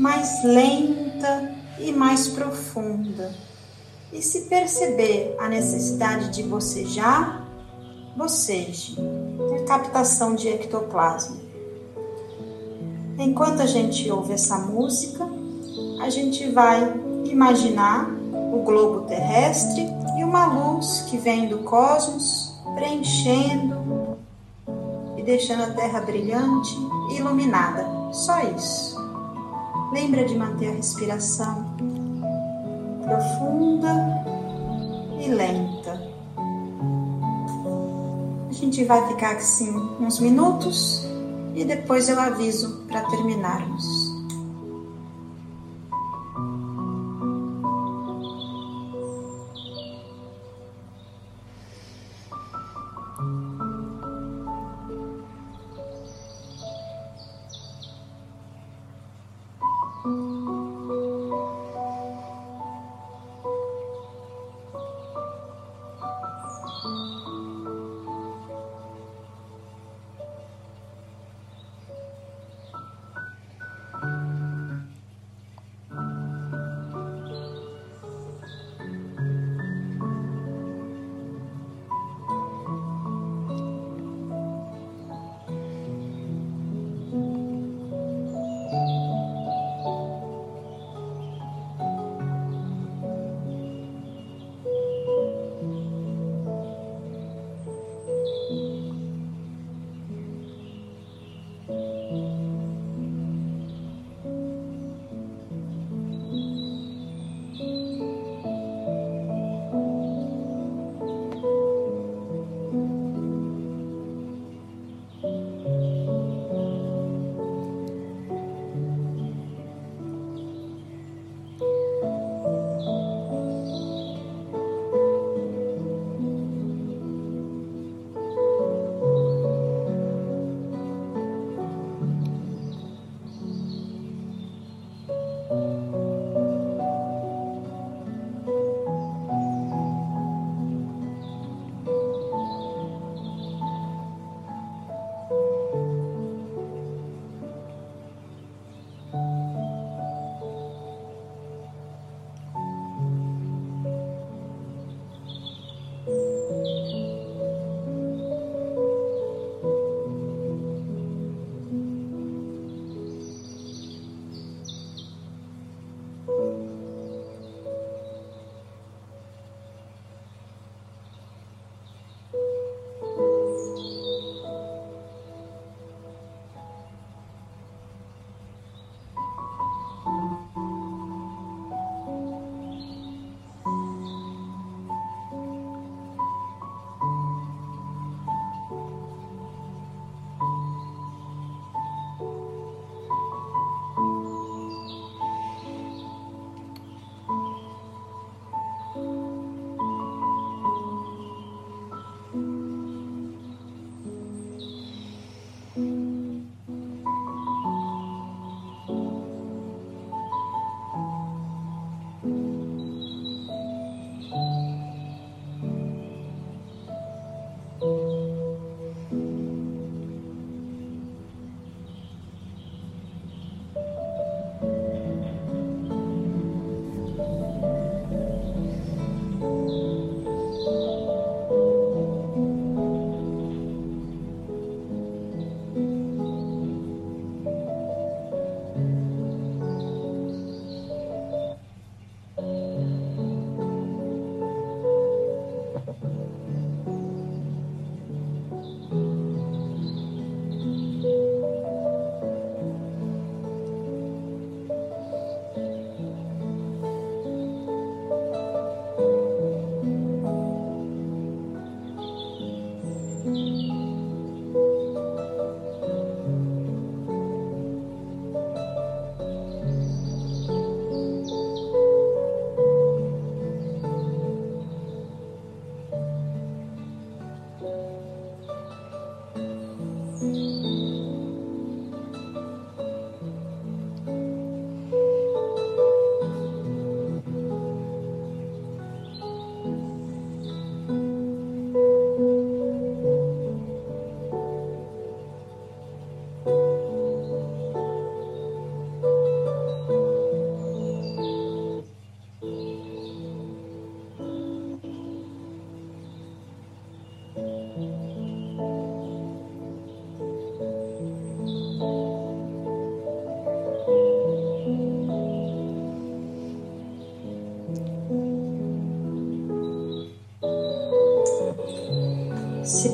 mais lenta e mais profunda. E se perceber a necessidade de bocejar, boceje. É captação de ectoplasma. Enquanto a gente ouve essa música, a gente vai imaginar o globo terrestre e uma luz que vem do cosmos preenchendo e deixando a Terra brilhante e iluminada. Só isso. Lembra de manter a respiração profunda e lenta. A gente vai ficar assim uns minutos e depois eu aviso para terminarmos.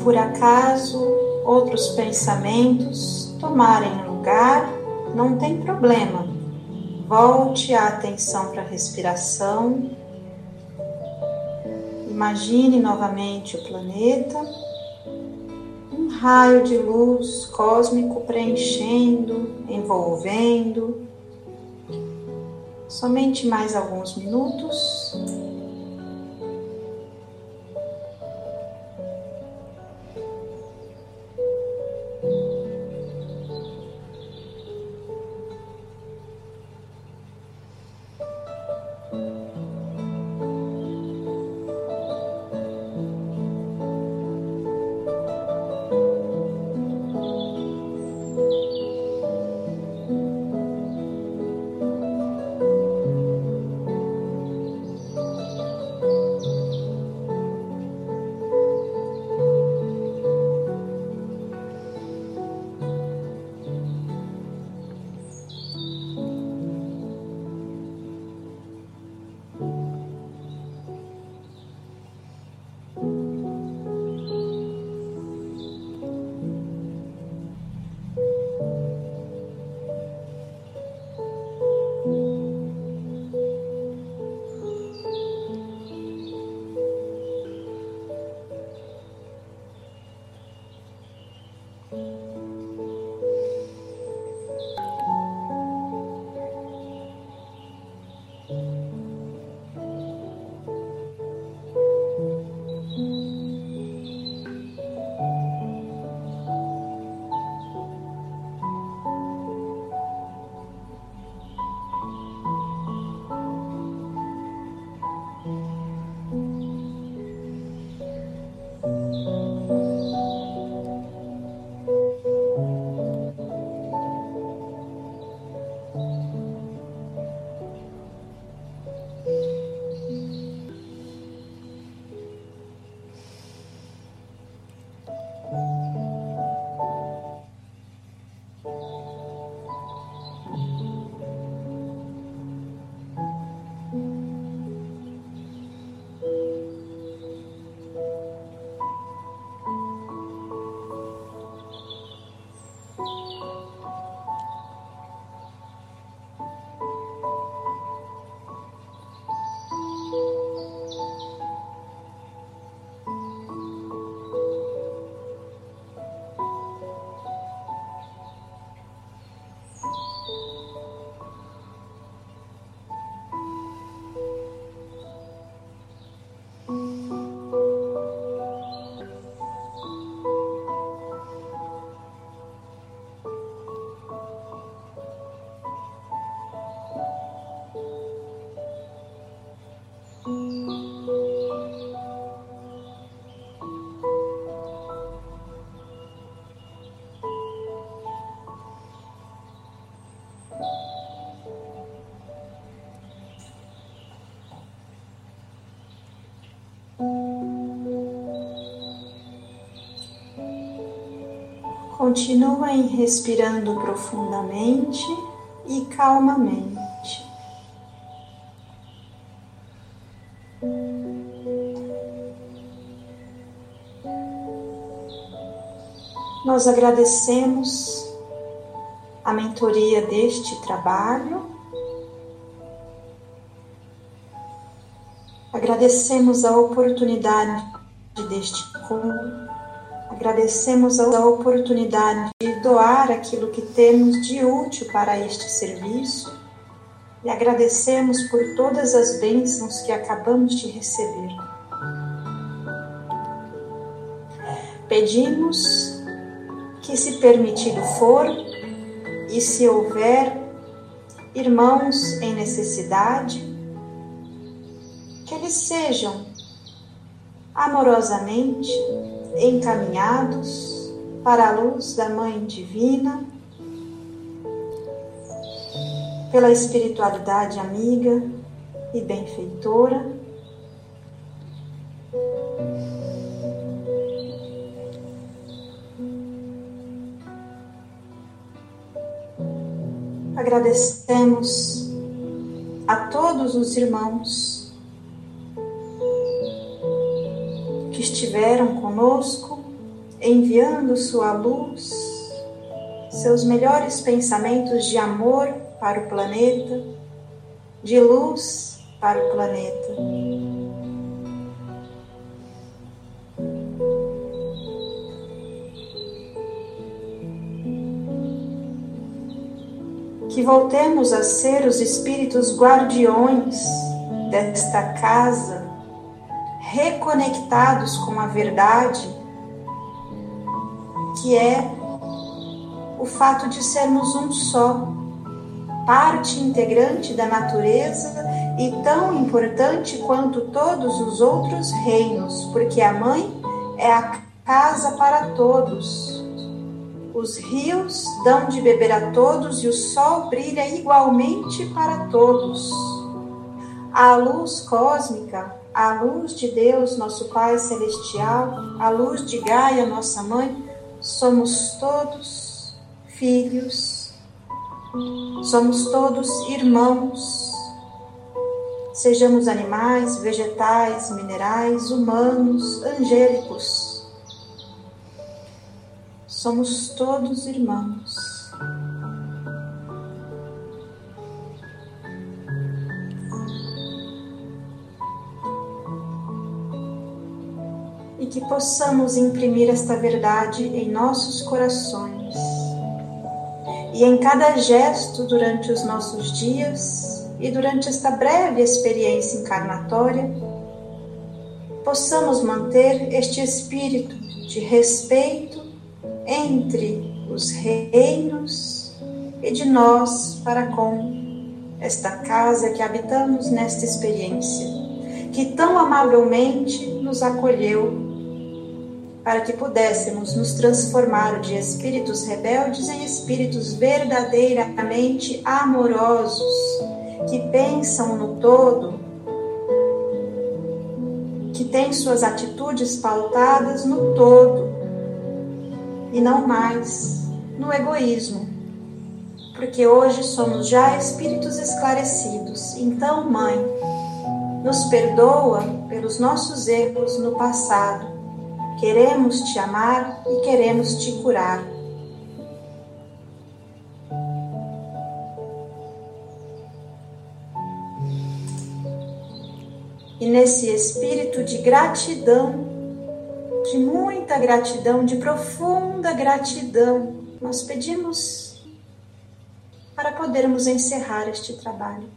Por acaso outros pensamentos tomarem lugar, não tem problema. Volte a atenção para a respiração. Imagine novamente o planeta, um raio de luz cósmico preenchendo, envolvendo. Somente mais alguns minutos. Continuem respirando profundamente e calmamente. Nós agradecemos a mentoria deste trabalho. Agradecemos a oportunidade deste encontro Agradecemos a oportunidade de doar aquilo que temos de útil para este serviço e agradecemos por todas as bênçãos que acabamos de receber. Pedimos que, se permitido for, e se houver irmãos em necessidade, que eles sejam amorosamente encaminhados para a luz da Mãe Divina, pela espiritualidade amiga e benfeitora. Agradecemos a todos os irmãos que estiveram conosco enviando sua luz, seus melhores pensamentos de amor para o planeta, de luz para o planeta. Que voltemos a ser os espíritos guardiões desta casa, reconectados com a verdade, que é o fato de sermos um só, parte integrante da natureza e tão importante quanto todos os outros reinos, porque a mãe é a casa para todos. Os rios dão de beber a todos e o sol brilha igualmente para todos. A luz cósmica, a luz de Deus, nosso Pai Celestial, a luz de Gaia, nossa mãe, somos todos filhos, somos todos irmãos. Sejamos animais, vegetais, minerais, humanos, angélicos. Somos todos irmãos. Possamos imprimir esta verdade em nossos corações. E em cada gesto durante os nossos dias e durante esta breve experiência encarnatória, possamos manter este espírito de respeito entre os reinos e de nós para com esta casa que habitamos nesta experiência, que tão amavelmente nos acolheu para que pudéssemos nos transformar de espíritos rebeldes em espíritos verdadeiramente amorosos, que pensam no todo, que têm suas atitudes pautadas no todo e não mais no egoísmo. Porque hoje somos já espíritos esclarecidos. Então, Mãe, nos perdoa pelos nossos erros no passado Queremos te amar e queremos te curar. E nesse espírito de gratidão, de muita gratidão, de profunda gratidão, nós pedimos para podermos encerrar este trabalho.